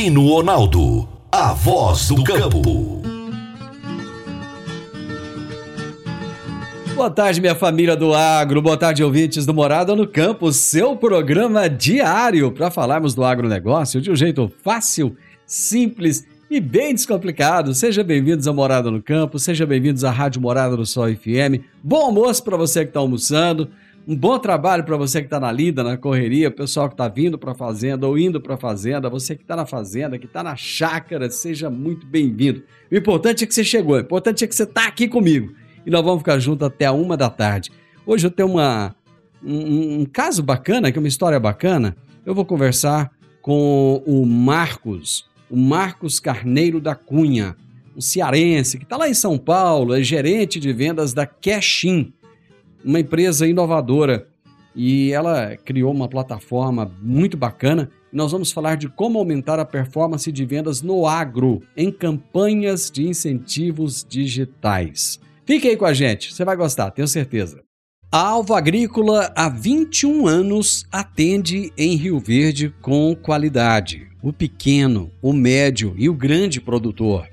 Divino Ronaldo, a voz do campo. Boa tarde, minha família do agro. Boa tarde, ouvintes do Morada no Campo, seu programa diário para falarmos do agronegócio de um jeito fácil, simples e bem descomplicado. Seja bem-vindos ao Morada no Campo, seja bem-vindos à Rádio Morada do Sol FM. Bom almoço para você que está almoçando. Um bom trabalho para você que está na lida, na correria, pessoal que está vindo para a fazenda ou indo para a fazenda, você que está na fazenda, que está na chácara, seja muito bem-vindo. O importante é que você chegou, o importante é que você está aqui comigo e nós vamos ficar juntos até a uma da tarde. Hoje eu tenho uma, um, um caso bacana, que é uma história bacana. Eu vou conversar com o Marcos, o Marcos Carneiro da Cunha, um cearense que está lá em São Paulo, é gerente de vendas da Cashin, uma empresa inovadora. E ela criou uma plataforma muito bacana. Nós vamos falar de como aumentar a performance de vendas no agro em campanhas de incentivos digitais. Fique aí com a gente, você vai gostar, tenho certeza. A Alva Agrícola há 21 anos atende em Rio Verde com qualidade. O pequeno, o médio e o grande produtor.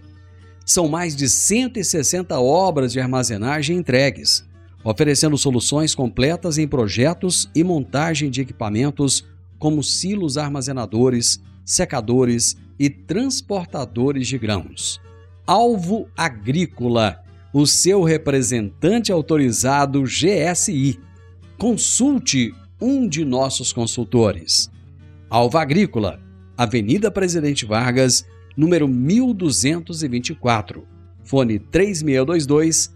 São mais de 160 obras de armazenagem entregues, oferecendo soluções completas em projetos e montagem de equipamentos como silos armazenadores, secadores e transportadores de grãos. Alvo Agrícola o seu representante autorizado GSI. Consulte um de nossos consultores. Alva Agrícola, Avenida Presidente Vargas, número 1224. Fone 3622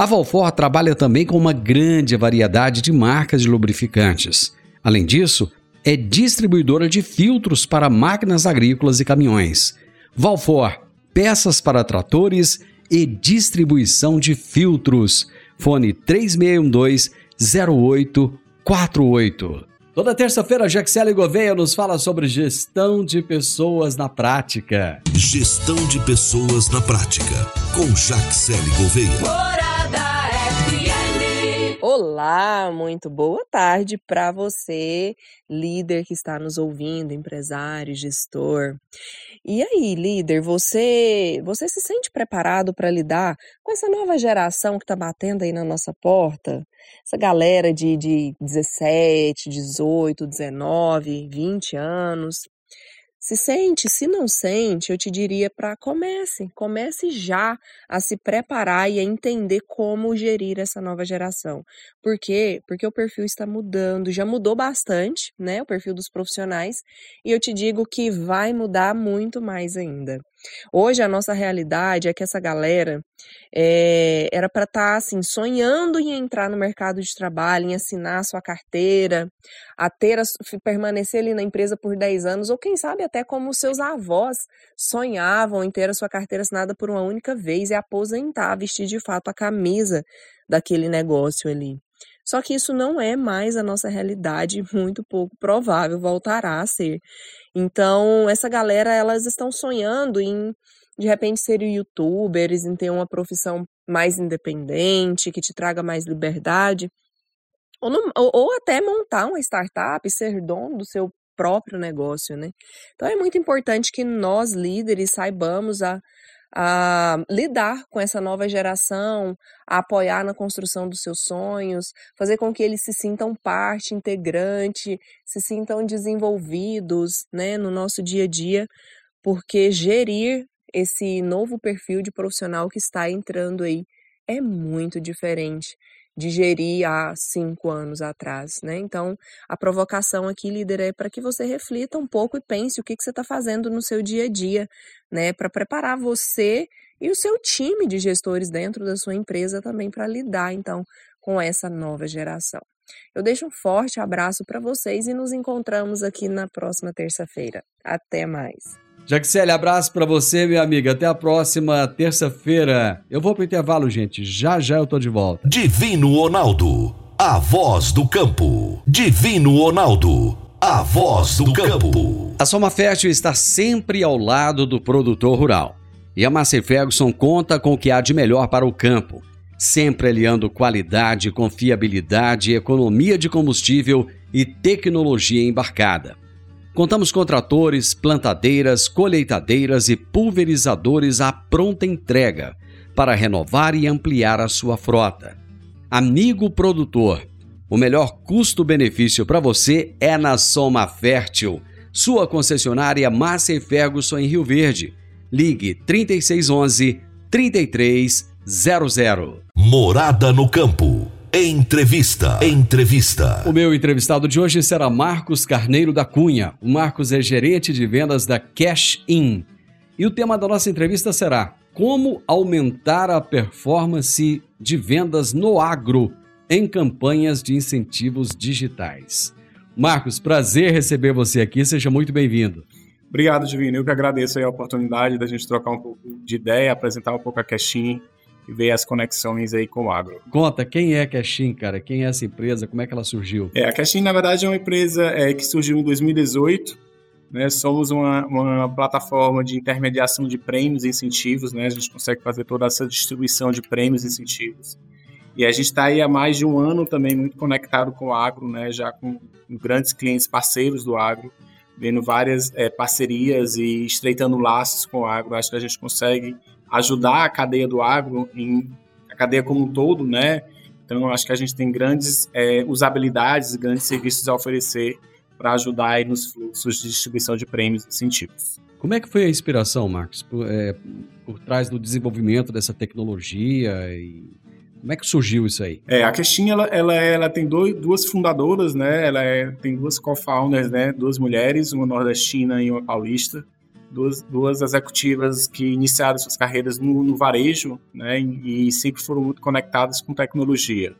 A Valfor trabalha também com uma grande variedade de marcas de lubrificantes. Além disso, é distribuidora de filtros para máquinas agrícolas e caminhões. Valfor, peças para tratores e distribuição de filtros. Fone 3612-0848. Toda terça-feira, Jaxele Gouveia nos fala sobre gestão de pessoas na prática. Gestão de pessoas na prática, com Jaxele Gouveia. Olá, muito boa tarde para você, líder que está nos ouvindo, empresário, gestor. E aí, líder, você você se sente preparado para lidar com essa nova geração que está batendo aí na nossa porta? Essa galera de, de 17, 18, 19, 20 anos. Se sente, se não sente, eu te diria para comece, comece já a se preparar e a entender como gerir essa nova geração. Por quê? Porque o perfil está mudando, já mudou bastante, né, o perfil dos profissionais, e eu te digo que vai mudar muito mais ainda. Hoje a nossa realidade é que essa galera é, era para estar tá, assim sonhando em entrar no mercado de trabalho, em assinar a sua carteira, a ter a, permanecer ali na empresa por 10 anos, ou quem sabe até como seus avós sonhavam em ter a sua carteira assinada por uma única vez e aposentar, vestir de fato a camisa daquele negócio ali. Só que isso não é mais a nossa realidade, muito pouco provável voltará a ser. Então, essa galera, elas estão sonhando em, de repente, serem youtubers, em ter uma profissão mais independente, que te traga mais liberdade. Ou, ou, ou até montar uma startup, ser dono do seu próprio negócio, né? Então é muito importante que nós líderes saibamos a, a lidar com essa nova geração, a apoiar na construção dos seus sonhos, fazer com que eles se sintam parte integrante, se sintam desenvolvidos, né, no nosso dia a dia, porque gerir esse novo perfil de profissional que está entrando aí é muito diferente digerir há cinco anos atrás, né? Então, a provocação aqui, líder, é para que você reflita um pouco e pense o que, que você está fazendo no seu dia a dia, né? Para preparar você e o seu time de gestores dentro da sua empresa também para lidar, então, com essa nova geração. Eu deixo um forte abraço para vocês e nos encontramos aqui na próxima terça-feira. Até mais! Jaxele, abraço para você, minha amiga. Até a próxima terça-feira. Eu vou pro intervalo, gente. Já já eu tô de volta. Divino Ronaldo, a voz do campo. Divino Ronaldo, a voz do campo. A Soma Fértil está sempre ao lado do produtor rural. E a Massey Ferguson conta com o que há de melhor para o campo, sempre aliando qualidade, confiabilidade, economia de combustível e tecnologia embarcada. Contamos com tratores, plantadeiras, colheitadeiras e pulverizadores à pronta entrega para renovar e ampliar a sua frota. Amigo produtor, o melhor custo-benefício para você é na Soma Fértil, sua concessionária Massa Ferguson em Rio Verde. Ligue 3611 3300. Morada no campo. Entrevista. Entrevista. O meu entrevistado de hoje será Marcos Carneiro da Cunha. O Marcos é gerente de vendas da Cash In. E o tema da nossa entrevista será Como aumentar a performance de vendas no agro em campanhas de incentivos digitais. Marcos, prazer receber você aqui. Seja muito bem-vindo. Obrigado, Divino. Eu que agradeço a oportunidade da gente trocar um pouco de ideia, apresentar um pouco a Cash In e ver as conexões aí com o agro. Conta, quem é a Cashin, cara? Quem é essa empresa? Como é que ela surgiu? É, a Cashin, na verdade, é uma empresa é, que surgiu em 2018. Né? Somos uma, uma plataforma de intermediação de prêmios e incentivos. Né? A gente consegue fazer toda essa distribuição de prêmios e incentivos. E a gente está aí há mais de um ano também muito conectado com o agro, né? já com grandes clientes parceiros do agro, vendo várias é, parcerias e estreitando laços com o agro. Acho que a gente consegue ajudar a cadeia do agro, em, a cadeia como um todo, né? Então, eu acho que a gente tem grandes é, usabilidades, grandes serviços a oferecer para ajudar aí nos fluxos de distribuição de prêmios e incentivos. Como é que foi a inspiração, Marcos, por, é, por trás do desenvolvimento dessa tecnologia e como é que surgiu isso aí? É, a Questinha, ela, ela, ela tem dois, duas fundadoras, né? Ela é, tem duas co-founders, né? Duas mulheres, uma nordestina e uma paulista duas, duas executivas que iniciaram suas carreiras no, no varejo, né, e sempre foram muito conectadas com tecnologia.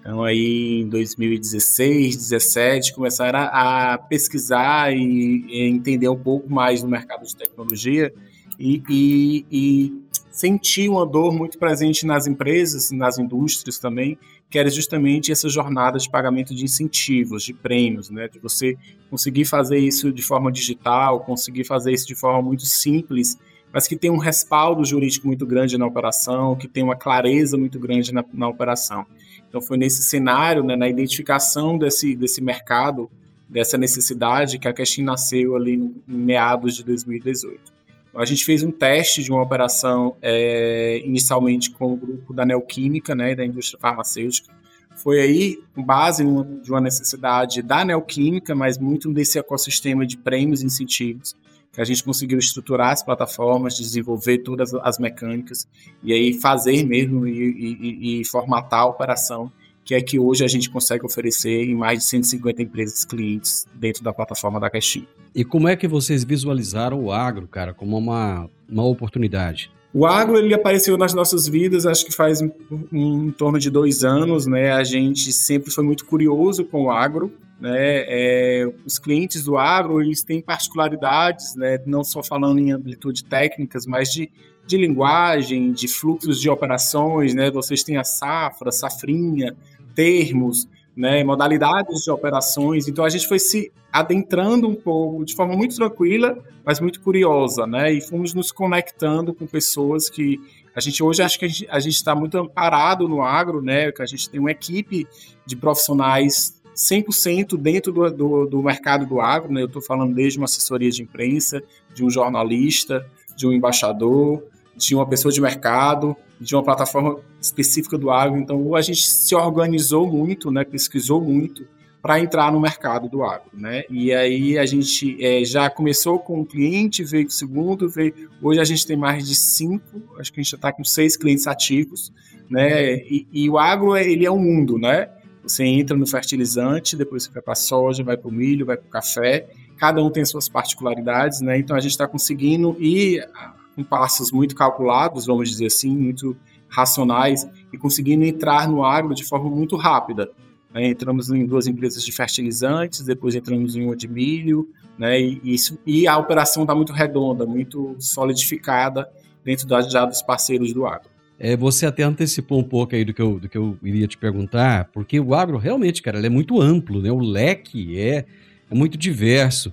Então, aí em 2016, 2017, começaram a, pesquisar e, e, entender um pouco mais no mercado de tecnologia e, e, e sentir uma dor muito presente nas empresas, nas indústrias também, que era justamente essa jornada de pagamento de incentivos, de prêmios, né? De você conseguir fazer isso de forma digital, conseguir fazer isso de forma muito simples, mas que tem um respaldo jurídico muito grande na operação, que tem uma clareza muito grande na, na operação. Então foi nesse cenário, né, na identificação desse, desse mercado, dessa necessidade, que a Cashin nasceu ali em meados de 2018. A gente fez um teste de uma operação é, inicialmente com o grupo da Neoquímica, né, da indústria farmacêutica. Foi aí, com base de uma necessidade da Neoquímica, mas muito desse ecossistema de prêmios e incentivos, que a gente conseguiu estruturar as plataformas, desenvolver todas as mecânicas e aí fazer mesmo e, e, e formatar a operação que é que hoje a gente consegue oferecer em mais de 150 empresas clientes dentro da plataforma da Caixinha. E como é que vocês visualizaram o agro, cara, como uma, uma oportunidade? O agro ele apareceu nas nossas vidas, acho que faz em, em, torno de dois anos, né? A gente sempre foi muito curioso com o agro, né? É, os clientes do agro eles têm particularidades, né? Não só falando em amplitude técnicas, mas de, de linguagem, de fluxos de operações, né? Vocês têm a safra, safrinha, termos, né, modalidades de operações. Então a gente foi se adentrando um pouco de forma muito tranquila, mas muito curiosa, né? E fomos nos conectando com pessoas que a gente hoje acho que a gente está muito amparado no agro, né? Que a gente tem uma equipe de profissionais 100% dentro do, do, do, mercado do agro, né? Eu estou falando desde uma assessoria de imprensa, de um jornalista, de um embaixador, de uma pessoa de mercado, de uma plataforma específica do agro. Então, a gente se organizou muito, né, pesquisou muito para entrar no mercado do agro, né? E aí a gente é, já começou com um cliente, veio o segundo, veio. Hoje a gente tem mais de cinco, acho que a gente já está com seis clientes ativos, né? E, e, o agro ele é um mundo, né? Você entra no fertilizante, depois você vai para a soja, vai para o milho, vai para o café. Cada um tem suas particularidades, né? Então a gente está conseguindo ir com passos muito calculados, vamos dizer assim, muito racionais e conseguindo entrar no agro de forma muito rápida. né? entramos em duas empresas de fertilizantes, depois entramos em uma de milho, né? E, isso, e a operação está muito redonda, muito solidificada dentro da, já dos parceiros do agro. É, você até antecipou um pouco aí do que, eu, do que eu iria te perguntar, porque o agro realmente, cara, é muito amplo, né? O leque é, é muito diverso.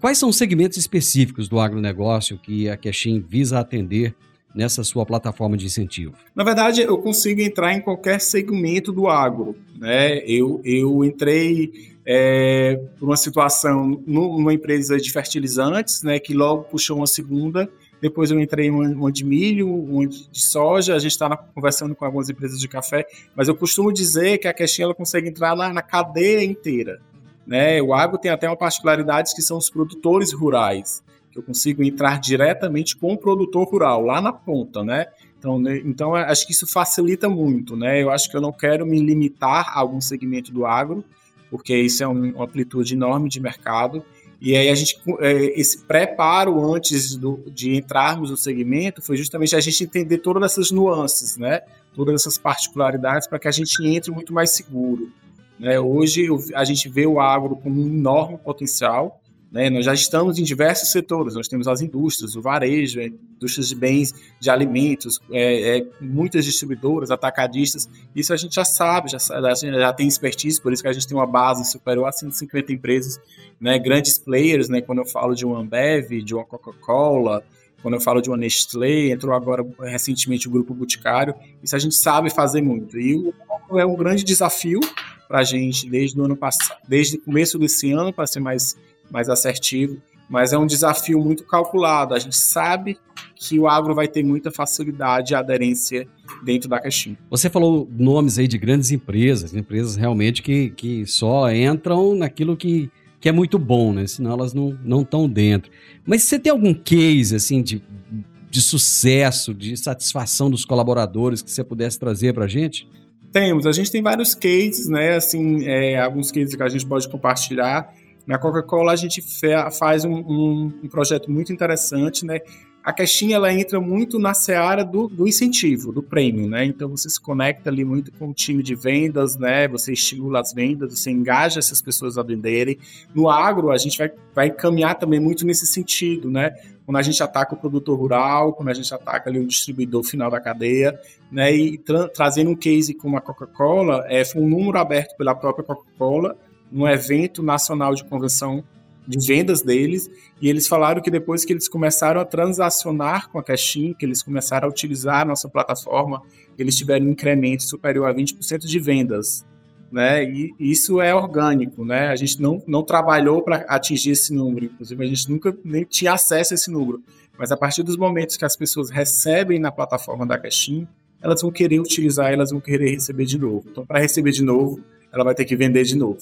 Quais são os segmentos específicos do agronegócio que a Quexim visa atender nessa sua plataforma de incentivo? Na verdade, eu consigo entrar em qualquer segmento do agro. Né? Eu, eu entrei é, por uma situação numa empresa de fertilizantes, né, que logo puxou uma segunda. Depois eu entrei em uma, de milho, uma de soja. A gente está conversando com algumas empresas de café, mas eu costumo dizer que a Caixinha ela consegue entrar lá na cadeia inteira. Né? O agro tem até uma particularidade que são os produtores rurais que eu consigo entrar diretamente com o produtor rural, lá na ponta, né? Então, né, então acho que isso facilita muito, né? Eu acho que eu não quero me limitar a algum segmento do agro, porque isso é uma amplitude enorme de mercado. E aí a gente, é, esse preparo antes do, de entrarmos no segmento foi justamente a gente entender todas essas nuances, né? Todas essas particularidades para que a gente entre muito mais seguro. Né? Hoje a gente vê o agro como um enorme potencial, né? Nós já estamos em diversos setores, nós temos as indústrias, o varejo, é, indústrias de bens, de alimentos, é, é, muitas distribuidoras, atacadistas, isso a gente já sabe, já, já tem expertise, por isso que a gente tem uma base superior a 150 empresas, né? grandes players, né? quando eu falo de uma Ambev, de uma Coca-Cola, quando eu falo de uma Nestlé, entrou agora recentemente o Grupo Boticário, isso a gente sabe fazer muito. E é um grande desafio para a gente desde o ano passado, desde o começo desse ano, para ser mais mais assertivo, mas é um desafio muito calculado. A gente sabe que o agro vai ter muita facilidade e aderência dentro da caixinha. Você falou nomes aí de grandes empresas, empresas realmente que, que só entram naquilo que, que é muito bom, né? Senão elas não estão dentro. Mas você tem algum case, assim, de, de sucesso, de satisfação dos colaboradores que você pudesse trazer para a gente? Temos, a gente tem vários cases, né? Assim, é, alguns cases que a gente pode compartilhar. Na Coca-Cola a gente faz um, um, um, projeto muito interessante, né? A caixinha ela entra muito na seara do, do, incentivo, do prêmio, né? Então você se conecta ali muito com o time de vendas, né? Você estimula as vendas, você engaja essas pessoas a venderem. No agro a gente vai, vai caminhar também muito nesse sentido, né? Quando a gente ataca o produtor rural, quando a gente ataca ali o distribuidor final da cadeia, né? E tra trazendo um case como a Coca-Cola, é, foi um número aberto pela própria Coca-Cola num evento nacional de convenção de vendas deles, e eles falaram que depois que eles começaram a transacionar com a Caixin, que eles começaram a utilizar a nossa plataforma, eles tiveram um incremento superior a 20% de vendas. Né? E isso é orgânico, né? A gente não, não trabalhou para atingir esse número, inclusive a gente nunca nem tinha acesso a esse número. Mas a partir dos momentos que as pessoas recebem na plataforma da Caixin, elas vão querer utilizar, elas vão querer receber de novo. Então, para receber de novo, ela vai ter que vender de novo.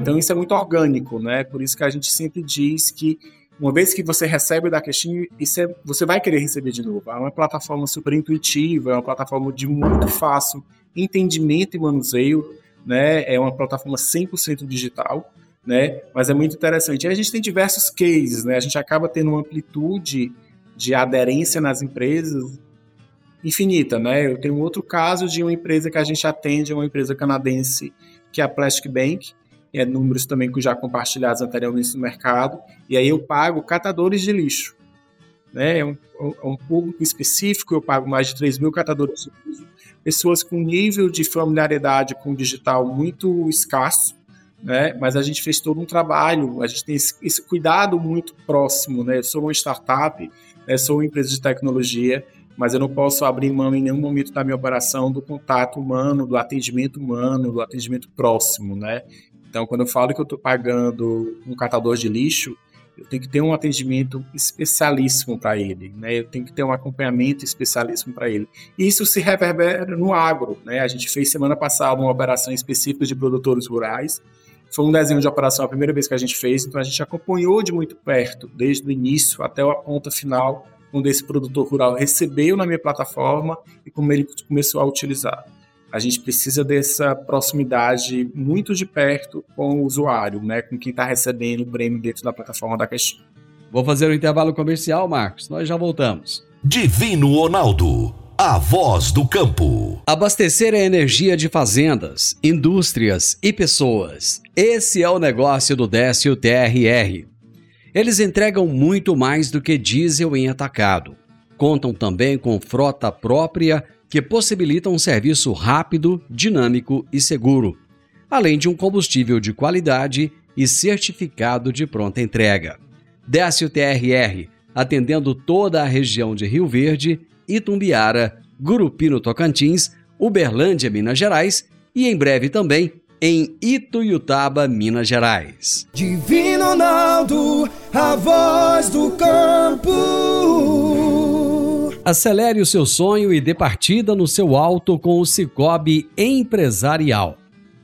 Então isso é muito orgânico, né? Por isso que a gente sempre diz que uma vez que você recebe da Caixinha, isso é, você vai querer receber de novo. É uma plataforma super intuitiva, é uma plataforma de muito fácil entendimento e manuseio, né? É uma plataforma 100% digital, né? Mas é muito interessante. E a gente tem diversos cases, né? A gente acaba tendo uma amplitude de aderência nas empresas infinita, né? Eu tenho outro caso de uma empresa que a gente atende, uma empresa canadense que é a Plastic Bank, é números também que já compartilhados anteriormente no mercado, e aí eu pago catadores de lixo. Né? É um, é um público específico, eu pago mais de 3 mil catadores de lixo, pessoas com nível de familiaridade com o digital muito escasso, né? mas a gente fez todo um trabalho, a gente tem esse, esse cuidado muito próximo. Né? Eu sou uma startup, né? sou uma empresa de tecnologia, mas eu não posso abrir mão em nenhum momento da minha operação do contato humano, do atendimento humano, do atendimento próximo, né? Então, quando eu falo que eu estou pagando um catador de lixo, eu tenho que ter um atendimento especialíssimo para ele, né? Eu tenho que ter um acompanhamento especialíssimo para ele. E isso se reverbera no agro, né? A gente fez semana passada uma operação específica de produtores rurais. Foi um desenho de operação a primeira vez que a gente fez, então a gente acompanhou de muito perto, desde o início até a ponta final, quando esse produtor rural recebeu na minha plataforma e como ele começou a utilizar. A gente precisa dessa proximidade muito de perto com o usuário, né, com quem está recebendo o prêmio dentro da plataforma da Caixinha. Vou fazer o um intervalo comercial, Marcos. Nós já voltamos. Divino Ronaldo a voz do campo. Abastecer a energia de fazendas, indústrias e pessoas. Esse é o negócio do Décio TRR. Eles entregam muito mais do que diesel em atacado. Contam também com frota própria que possibilita um serviço rápido, dinâmico e seguro, além de um combustível de qualidade e certificado de pronta entrega. Décio TRR, atendendo toda a região de Rio Verde Itumbiara, Gurupi no Tocantins, Uberlândia, Minas Gerais e em breve também em Ituiutaba, Minas Gerais. Divino Ronaldo, a voz do campo. Acelere o seu sonho e dê partida no seu alto com o Cicobi Empresarial.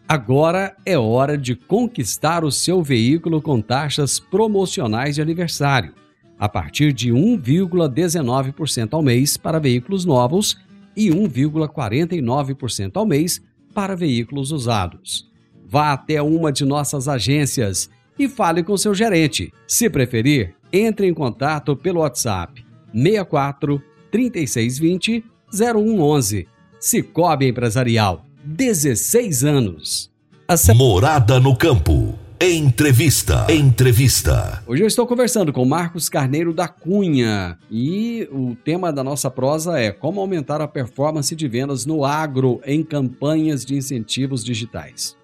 Agora é hora de conquistar o seu veículo com taxas promocionais de aniversário a partir de 1,19% ao mês para veículos novos e 1,49% ao mês para veículos usados. Vá até uma de nossas agências e fale com seu gerente. Se preferir, entre em contato pelo WhatsApp 64 3620 0111. Cicobi Empresarial, 16 anos. Morada no campo. Entrevista. Entrevista. Hoje eu estou conversando com Marcos Carneiro da Cunha e o tema da nossa prosa é como aumentar a performance de vendas no agro em campanhas de incentivos digitais.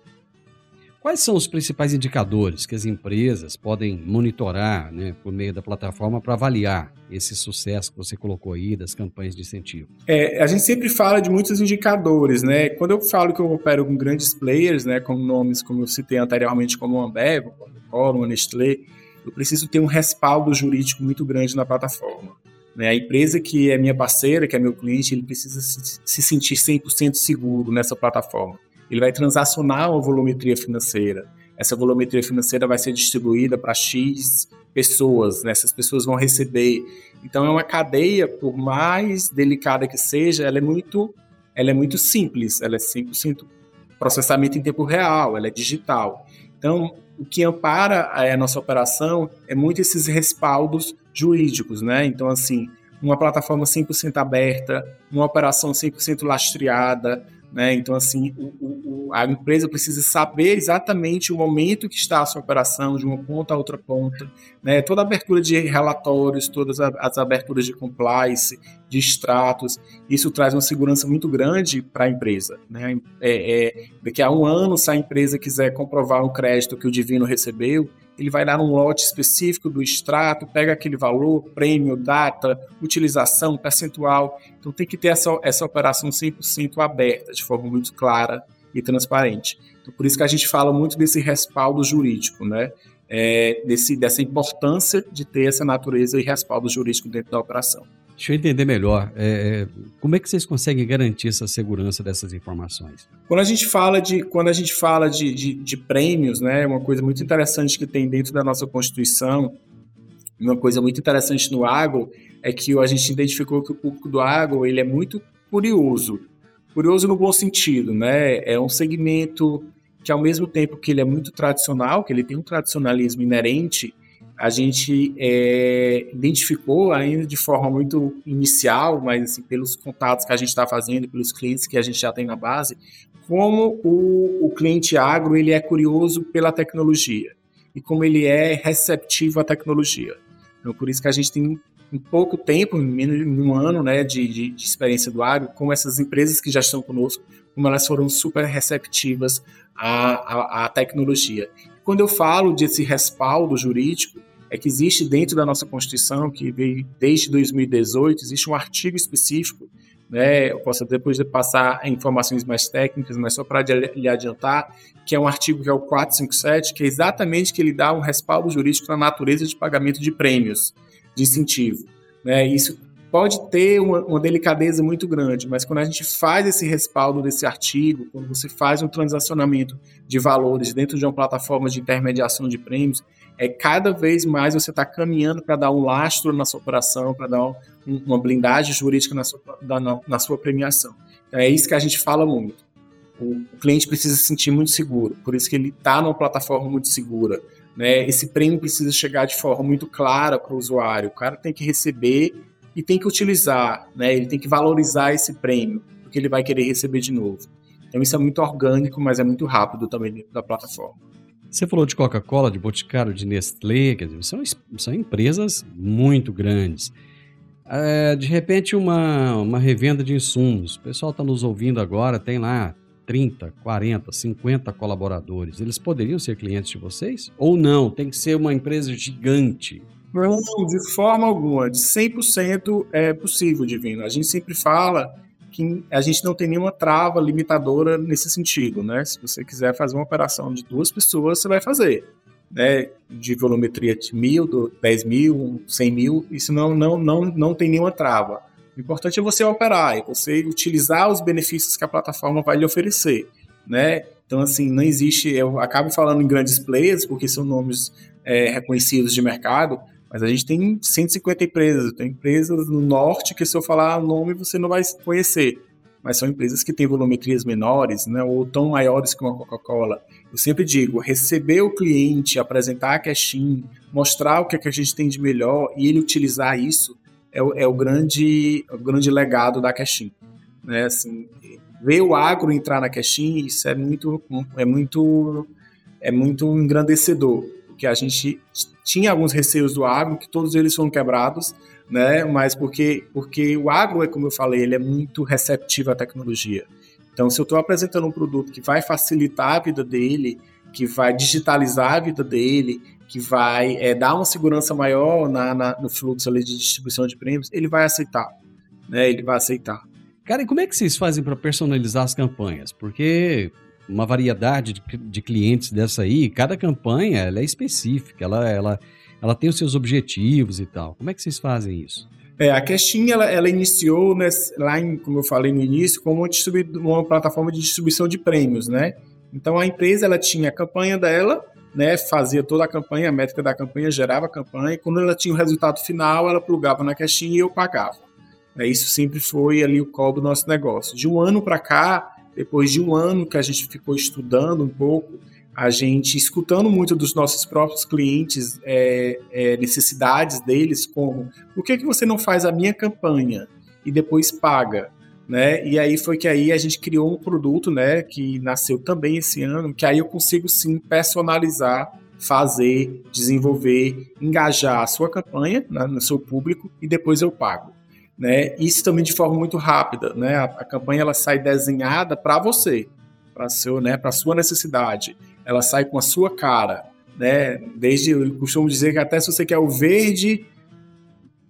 Quais são os principais indicadores que as empresas podem monitorar né, por meio da plataforma para avaliar esse sucesso que você colocou aí das campanhas de incentivo? É, a gente sempre fala de muitos indicadores, né? Quando eu falo que eu opero com grandes players, né, com nomes como eu citei anteriormente, como a Ambev, Coca-Cola, Nestlé, eu preciso ter um respaldo jurídico muito grande na plataforma. Né? A empresa que é minha parceira, que é meu cliente, ele precisa se sentir 100% seguro nessa plataforma ele vai transacionar uma volumetria financeira. Essa volumetria financeira vai ser distribuída para X pessoas, né? essas pessoas vão receber. Então é uma cadeia, por mais delicada que seja, ela é muito, ela é muito simples, ela é 100% processamento em tempo real, ela é digital. Então, o que ampara a nossa operação é muito esses respaldos jurídicos, né? Então, assim, uma plataforma 100% aberta, uma operação 100% lastreada, né? Então, assim, o, o, a empresa precisa saber exatamente o momento que está a sua operação, de uma ponta a outra ponta. Né? Toda a abertura de relatórios, todas as aberturas de compliance, de extratos, isso traz uma segurança muito grande para a empresa. Né? É, é, daqui a um ano, se a empresa quiser comprovar um crédito que o Divino recebeu, ele vai dar um lote específico do extrato, pega aquele valor, prêmio, data, utilização, percentual. Então tem que ter essa, essa operação 100% aberta, de forma muito clara e transparente. Então, por isso que a gente fala muito desse respaldo jurídico, né? É, desse, dessa importância de ter essa natureza e respaldo jurídico dentro da operação. Deixa eu entender melhor. É, é, como é que vocês conseguem garantir essa segurança dessas informações? Quando a gente fala de, quando a gente fala de, de, de prêmios, né, uma coisa muito interessante que tem dentro da nossa Constituição, uma coisa muito interessante no agro, é que a gente identificou que o público do agro ele é muito curioso. Curioso no bom sentido, né? É um segmento que, ao mesmo tempo que ele é muito tradicional, que ele tem um tradicionalismo inerente, a gente é, identificou ainda de forma muito inicial, mas assim, pelos contatos que a gente está fazendo, pelos clientes que a gente já tem na base, como o, o cliente agro ele é curioso pela tecnologia e como ele é receptivo à tecnologia. Então, por isso que a gente tem em pouco tempo, em menos de um ano né, de, de, de experiência do agro, como essas empresas que já estão conosco, como elas foram super receptivas à, à, à tecnologia. Quando eu falo desse respaldo jurídico, é que existe dentro da nossa Constituição, que veio desde 2018, existe um artigo específico, né, eu posso depois de passar informações mais técnicas, mas só para lhe adiantar, que é um artigo que é o 457, que é exatamente que ele dá um respaldo jurídico na natureza de pagamento de prêmios, de incentivo. Né, isso pode ter uma, uma, delicadeza muito grande, mas quando a gente faz esse respaldo desse artigo, quando você faz um transacionamento de valores dentro de uma plataforma de intermediação de prêmios, é cada vez mais você está caminhando para dar um lastro na sua operação, para dar um, uma blindagem jurídica na sua, na, na sua premiação. Então, é isso que a gente fala muito. O, cliente precisa se sentir muito seguro, por isso que ele está numa plataforma muito segura. Né? Esse prêmio precisa chegar de forma muito clara para o usuário. O cara tem que receber e tem que utilizar, né? Ele tem que valorizar esse prêmio, porque ele vai querer receber de novo. Então isso é muito orgânico, mas é muito rápido também da plataforma. Você falou de Coca-Cola, de Boticário, de Nestlé, quer dizer, são, são empresas muito grandes. É, de repente, uma, uma revenda de insumos. O pessoal está nos ouvindo agora, tem lá 30, 40, 50 colaboradores. Eles poderiam ser clientes de vocês? Ou não? Tem que ser uma empresa gigante? Não, de forma alguma. De 100% é possível, Divino. A gente sempre fala que a gente não tem nenhuma trava limitadora nesse sentido, né? Se você quiser fazer uma operação de duas pessoas, você vai fazer, né? De volumetria de mil, dez mil, cem mil, isso não, não, não, não tem nenhuma trava. O importante é você operar, é você utilizar os benefícios que a plataforma vai lhe oferecer, né? Então, assim, não existe. Eu acabo falando em grandes players, porque são nomes é, reconhecidos de mercado, mas a gente tem 150 empresas, tem empresas no norte que se eu falar o nome você não vai conhecer, mas são empresas que têm volumetrias menores, né, ou tão maiores que uma Coca-Cola. Eu sempre digo, receber o cliente, apresentar a caixinha, mostrar o que, é que a gente tem de melhor e ele utilizar isso é o, é o grande, o grande legado da caixinha. Né, assim, ver o agro entrar na caixinha, isso é muito, é muito, é muito engrandecedor porque a gente tinha alguns receios do agro, que todos eles foram quebrados, né? Mas porque, porque o agro, é como eu falei, ele é muito receptivo à tecnologia. Então, se eu estou apresentando um produto que vai facilitar a vida dele, que vai digitalizar a vida dele, que vai é, dar uma segurança maior na, na, no fluxo ali de distribuição de prêmios, ele vai aceitar. Né? Ele vai aceitar. Cara, e como é que vocês fazem para personalizar as campanhas? Porque uma variedade de, de, clientes dessa aí, cada campanha ela é específica, ela, ela, ela tem os seus objetivos e tal. Como é que vocês fazem isso? É, a Cashin, ela, ela iniciou lá, em, como eu falei no início, como uma, uma, plataforma de distribuição de prêmios, né? Então a empresa ela tinha a campanha dela, né? Fazia toda a campanha, a métrica da campanha, gerava a campanha, e quando ela tinha o resultado final, ela plugava na Cashin e eu pagava. É, isso sempre foi ali o cobro do nosso negócio. De um ano para cá, depois de um ano que a gente ficou estudando um pouco, a gente escutando muito dos nossos próprios clientes, é, é, necessidades deles, como por que, que você não faz a minha campanha e depois paga? Né? E aí foi que aí a gente criou um produto, né, que nasceu também esse ano, que aí eu consigo sim personalizar, fazer, desenvolver, engajar a sua campanha né, no seu público e depois eu pago. Né? Isso também de forma muito rápida, né? A, a campanha ela sai desenhada para você, para seu, né? Para sua necessidade. Ela sai com a sua cara, né? Desde eu costumo dizer que até se você quer o verde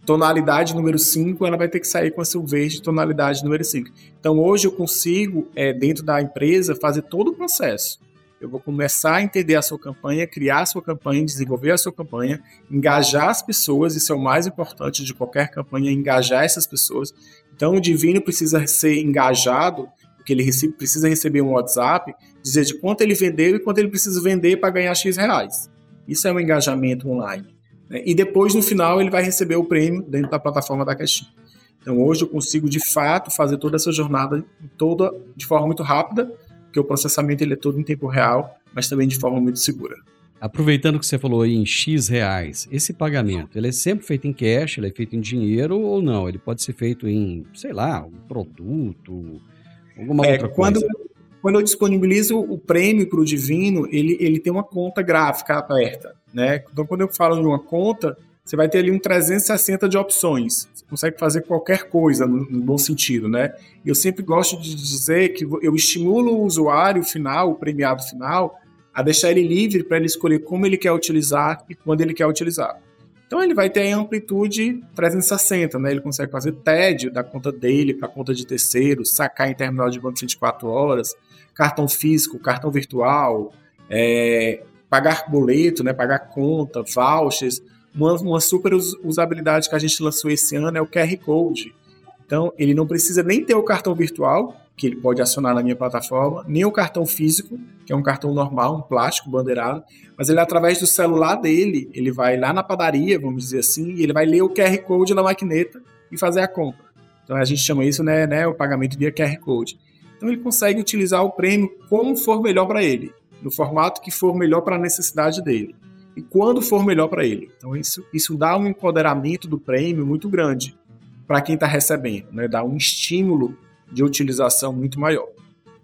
tonalidade número 5, ela vai ter que sair com a seu verde tonalidade número 5. Então hoje eu consigo, é, dentro da empresa, fazer todo o processo. Eu vou começar a entender a sua campanha, criar a sua campanha, desenvolver a sua campanha, engajar as pessoas, isso é o mais importante de qualquer campanha, engajar essas pessoas. Então o divino precisa ser engajado, porque ele recebe, precisa receber um WhatsApp, dizer de quanto ele vendeu e quanto ele precisa vender para ganhar X reais. Isso é um engajamento online. Né? E depois, no final, ele vai receber o prêmio dentro da plataforma da Caixinha. Então hoje eu consigo de fato fazer toda essa jornada toda de forma muito rápida porque o processamento ele é todo em tempo real, mas também de forma muito segura. Aproveitando que você falou aí em X reais, esse pagamento, ele é sempre feito em cash, ele é feito em dinheiro ou não? Ele pode ser feito em, sei lá, um produto, alguma é, outra quando, coisa? Quando eu disponibilizo o prêmio para o Divino, ele, ele tem uma conta gráfica aberta, né? Então, quando eu falo de uma conta, você vai ter ali um 360 de opções. Você consegue fazer qualquer coisa no, no bom sentido, né? Eu sempre gosto de dizer que eu estimulo o usuário final, o premiado final, a deixar ele livre para ele escolher como ele quer utilizar e quando ele quer utilizar. Então ele vai ter amplitude 360, né? Ele consegue fazer TED da conta dele para a conta de terceiro, sacar em terminal de banco 24 horas, cartão físico, cartão virtual, é, pagar boleto, né? Pagar conta, vouchers uma, uma super usabilidade que a gente lançou esse ano é o QR Code. Então, ele não precisa nem ter o cartão virtual, que ele pode acionar na minha plataforma, nem o cartão físico, que é um cartão normal, um plástico bandeirado, mas ele, através do celular dele, ele vai lá na padaria, vamos dizer assim, e ele vai ler o QR Code na maquineta e fazer a compra. Então, a gente chama isso, né, né o pagamento via QR Code. Então, ele consegue utilizar o prêmio como for melhor para ele, no formato que for melhor para a necessidade dele e quando for melhor para ele. Então isso, isso dá um empoderamento do prêmio muito grande. para quem está recebendo, né? Dá um estímulo de utilização muito maior.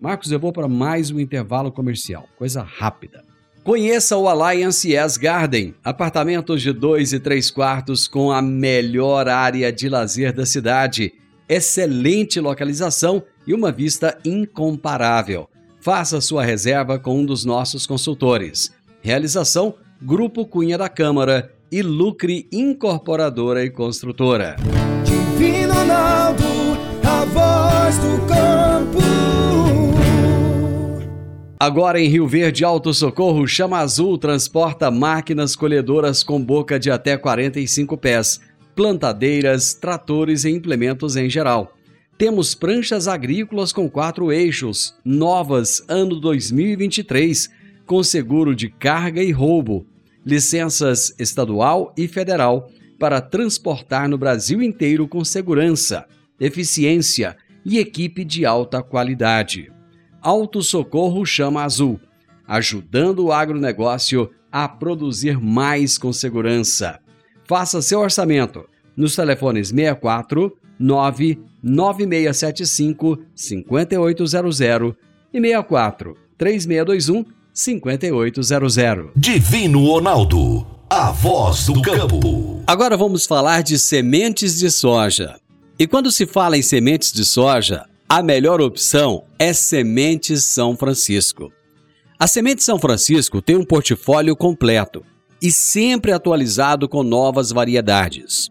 Marcos, eu vou para mais um intervalo comercial, coisa rápida. Conheça o Alliance Yes Garden, apartamentos de dois e três quartos com a melhor área de lazer da cidade, excelente localização e uma vista incomparável. Faça sua reserva com um dos nossos consultores. Realização: Grupo Cunha da Câmara e Lucre Incorporadora e Construtora. Divino Ronaldo, a voz do campo. Agora em Rio Verde Alto Socorro, Chama Azul transporta máquinas colhedoras com boca de até 45 pés, plantadeiras, tratores e implementos em geral. Temos pranchas agrícolas com quatro eixos, novas ano 2023, com seguro de carga e roubo, licenças estadual e federal para transportar no Brasil inteiro com segurança, eficiência e equipe de alta qualidade. Auto Socorro Chama Azul, ajudando o agronegócio a produzir mais com segurança. Faça seu orçamento nos telefones 64 99675 5800 e 64 3621 5800. Divino Ronaldo, a voz do campo. Agora vamos falar de sementes de soja. E quando se fala em sementes de soja, a melhor opção é Sementes São Francisco. A Semente São Francisco tem um portfólio completo e sempre atualizado com novas variedades.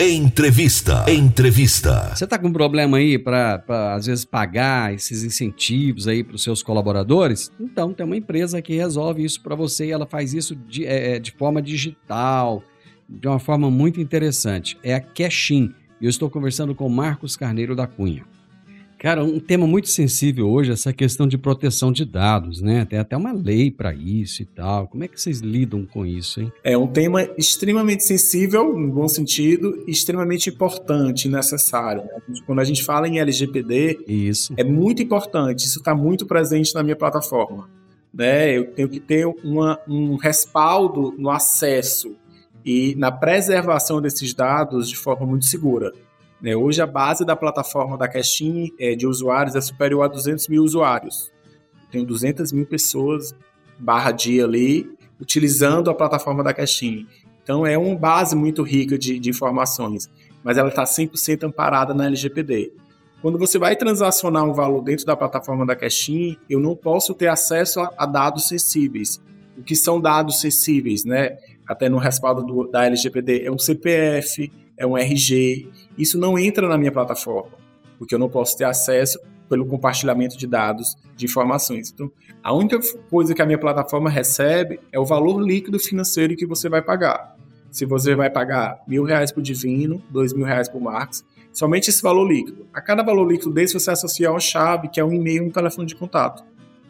Entrevista. Entrevista. Você está com problema aí para, às vezes, pagar esses incentivos aí para os seus colaboradores? Então, tem uma empresa que resolve isso para você e ela faz isso de, é, é, de forma digital, de uma forma muito interessante. É a Cashin. Eu estou conversando com Marcos Carneiro da Cunha. Cara, um tema muito sensível hoje é essa questão de proteção de dados, né? Tem até uma lei para isso e tal. Como é que vocês lidam com isso, hein? É um tema extremamente sensível, no bom sentido, extremamente importante e necessário. Né? Quando a gente fala em LGPD, isso. é muito importante, isso está muito presente na minha plataforma. Né? Eu tenho que ter uma, um respaldo no acesso e na preservação desses dados de forma muito segura. Né? Hoje a base da plataforma da Caixin é, de usuários é superior a 200 mil usuários. Tenho 200 mil pessoas barra dia ali utilizando a plataforma da Caixin. Então é uma base muito rica de, de informações, mas ela está 100% amparada na LGPD. Quando você vai transacionar um valor dentro da plataforma da Caixin, eu não posso ter acesso a, a, dados sensíveis. O que são dados sensíveis, né? Até no respaldo do, da LGPD é um CPF, é um RG. Isso não entra na minha plataforma, porque eu não posso ter acesso pelo compartilhamento de dados, de informações. Então, a única coisa que a minha plataforma recebe é o valor líquido financeiro que você vai pagar. Se você vai pagar mil reais por Divino, dois mil reais por Marcos, somente esse valor líquido. A cada valor líquido desse você associa uma chave, que é um e-mail e um telefone de contato.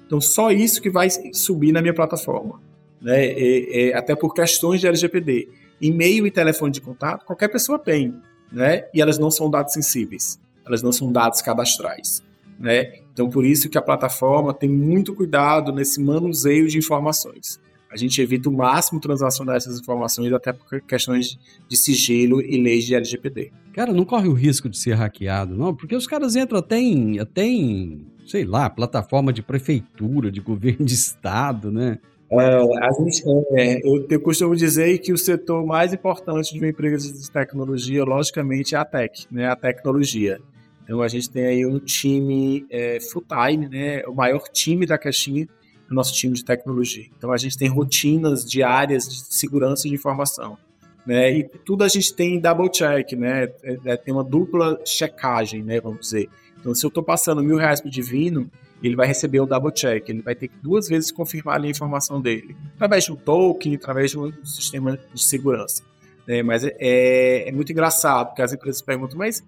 Então, só isso que vai subir na minha plataforma. Né? E, e, até por questões de LGPD e-mail e telefone de contato, qualquer pessoa tem, né? E elas não são dados sensíveis, elas não são dados cadastrais, né? Então, por isso que a plataforma tem muito cuidado nesse manuseio de informações. A gente evita o máximo transacionar essas informações, até por questões de sigilo e leis de LGPD. Cara, não corre o risco de ser hackeado, não, porque os caras entram até em, até em sei lá, plataforma de prefeitura, de governo de estado, né? É, a gente, é, eu, eu, costumo dizer que o setor mais importante de uma empresa de tecnologia, logicamente, é a tech, né, a tecnologia. Então a gente tem aí um time é, full time, né, o maior time da caixinha, o nosso time de tecnologia. Então a gente tem rotinas diárias de segurança de informação. Né, e tudo a gente tem double check, né, é, é, tem uma dupla checagem, né, vamos dizer. Então se eu estou passando mil reais para o Divino, ele vai receber o double check, ele vai ter que duas vezes confirmar a informação dele, através de um token, através de um sistema de segurança. É, mas é, é, muito engraçado, porque as empresas perguntam, mas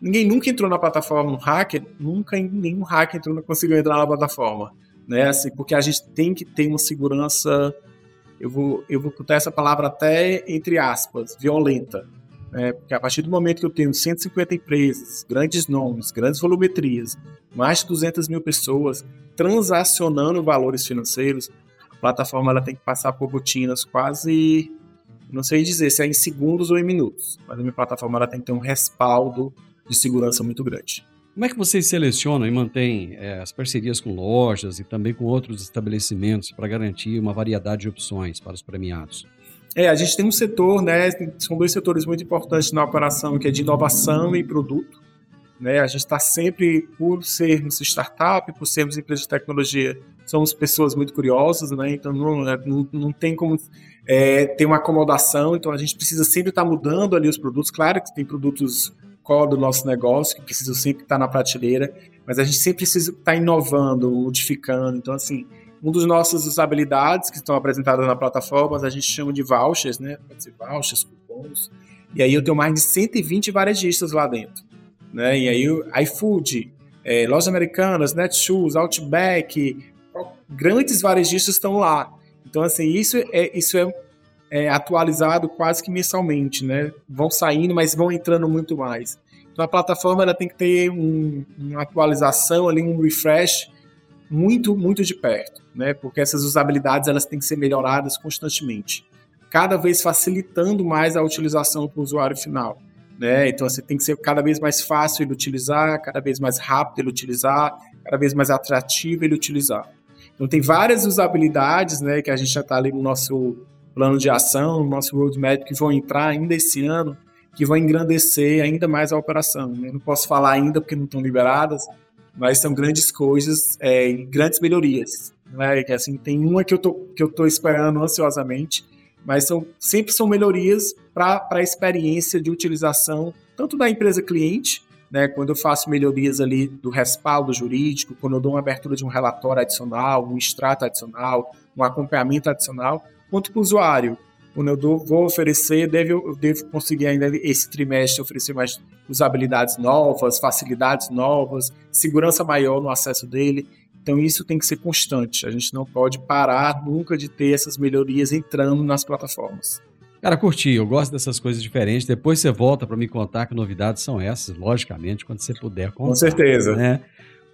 ninguém nunca entrou na plataforma, um hacker, nunca nenhum hacker entrou, conseguiu entrar na plataforma, né? Assim, porque a gente tem que ter uma segurança, eu vou, eu vou botar essa palavra até entre aspas, violenta, né? Porque a partir do momento que eu tenho 150 empresas, grandes nomes, grandes volumetrias, mais de 200 mil pessoas transacionando valores financeiros, a plataforma ela tem que passar por rotinas quase não sei dizer se é em segundos ou em minutos, mas a minha plataforma ela tem que ter um respaldo de segurança muito grande. Como é que vocês selecionam e mantêm é, as parcerias com lojas e também com outros estabelecimentos para garantir uma variedade de opções para os premiados? É, a gente tem um setor, né? São dois setores muito importantes na operação, que é de inovação e produto. Né? A gente está sempre, por sermos startup, por sermos empresa de tecnologia, somos pessoas muito curiosas, né? Então não, não, não tem como é, ter uma acomodação, então a gente precisa sempre estar tá mudando ali os produtos. Claro que tem produtos core do nosso negócio, que precisam sempre estar na prateleira, mas a gente sempre precisa estar inovando, modificando. Então, assim, um dos nossas usabilidades que estão apresentadas na plataforma, a gente chama de vouchers, né? Pode ser vouchers, cupons. E aí eu tenho mais de 120 varejistas lá dentro. Né? E aí o iFood, é, Lojas Americanas, Netshoes, Outback, grandes varejistas estão lá. Então, assim, isso é, isso é é, atualizado quase que mensalmente, né? Vão saindo, mas vão entrando muito mais. Então a plataforma ela tem que ter um, uma atualização ali, um refresh muito, muito de perto, né? Porque essas usabilidades elas têm que ser melhoradas constantemente, cada vez facilitando mais a utilização para o usuário final. Né? Então você tem que ser cada vez mais fácil ele utilizar, cada vez mais rápido ele utilizar, cada vez mais atrativo ele utilizar. Então tem várias usabilidades, né, que a gente já está ali no nosso plano de ação, no nosso roadmap que vão entrar ainda esse ano, que vão engrandecer ainda mais a operação. Eu não posso falar ainda porque não estão liberadas, mas são grandes coisas, é, grandes melhorias. Né? Assim, tem uma que eu tô, que eu tô esperando ansiosamente, mas são, sempre são melhorias para a experiência de utilização, tanto da empresa cliente, né, quando eu faço melhorias ali do respaldo jurídico, quando eu dou uma abertura de um relatório adicional, um extrato adicional, um acompanhamento adicional, quanto para o usuário. Quando eu vou oferecer, deve, eu devo conseguir ainda esse trimestre oferecer mais usabilidades novas, facilidades novas, segurança maior no acesso dele. Então isso tem que ser constante. A gente não pode parar nunca de ter essas melhorias entrando nas plataformas. Cara, curti, eu gosto dessas coisas diferentes. Depois você volta para me contar que novidades são essas, logicamente, quando você puder contar. Com certeza. Né?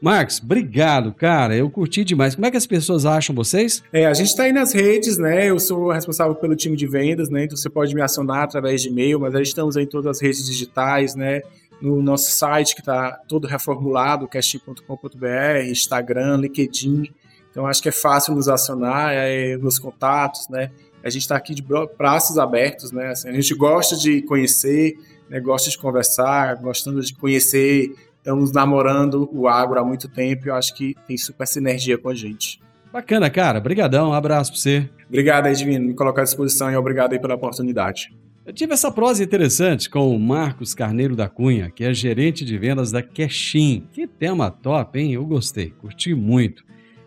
Marcos, obrigado, cara. Eu curti demais. Como é que as pessoas acham vocês? É, a gente está aí nas redes, né? Eu sou responsável pelo time de vendas, né? Então você pode me acionar através de e-mail, mas a gente estamos aí em todas as redes digitais, né? No nosso site que está todo reformulado, casting.com.br, Instagram, LinkedIn. Então acho que é fácil nos acionar, é, nos contatos, né? A gente está aqui de braços abertos, né? Assim, a gente gosta de conhecer, né? gosta de conversar, gostando de conhecer estamos namorando o agro há muito tempo e eu acho que tem super sinergia com a gente. Bacana, cara. Obrigadão. Um abraço para você. Obrigado aí, Divino, me colocar à disposição e obrigado aí pela oportunidade. Eu tive essa prosa interessante com o Marcos Carneiro da Cunha, que é gerente de vendas da Cashin. Que tema top, hein? Eu gostei, curti muito.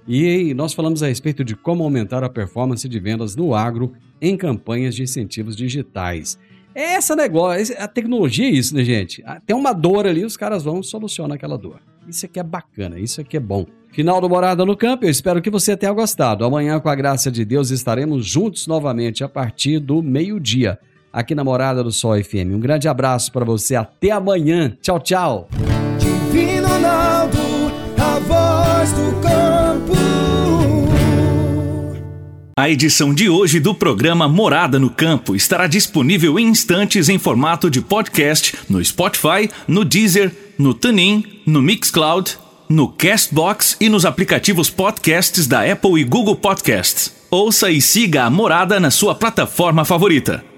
E nós falamos a respeito de como aumentar a performance de vendas no agro em campanhas de incentivos digitais. É esse negócio, a tecnologia é isso, né, gente? Ah, tem uma dor ali, os caras vão solucionar aquela dor. Isso aqui é bacana, isso aqui é bom. Final do Morada no Campo, eu espero que você tenha gostado. Amanhã, com a graça de Deus, estaremos juntos novamente a partir do meio-dia, aqui na Morada do Sol FM. Um grande abraço para você, até amanhã. Tchau, tchau. A edição de hoje do programa Morada no Campo estará disponível em instantes em formato de podcast no Spotify, no Deezer, no TuneIn, no Mixcloud, no Castbox e nos aplicativos podcasts da Apple e Google Podcasts. Ouça e siga a Morada na sua plataforma favorita.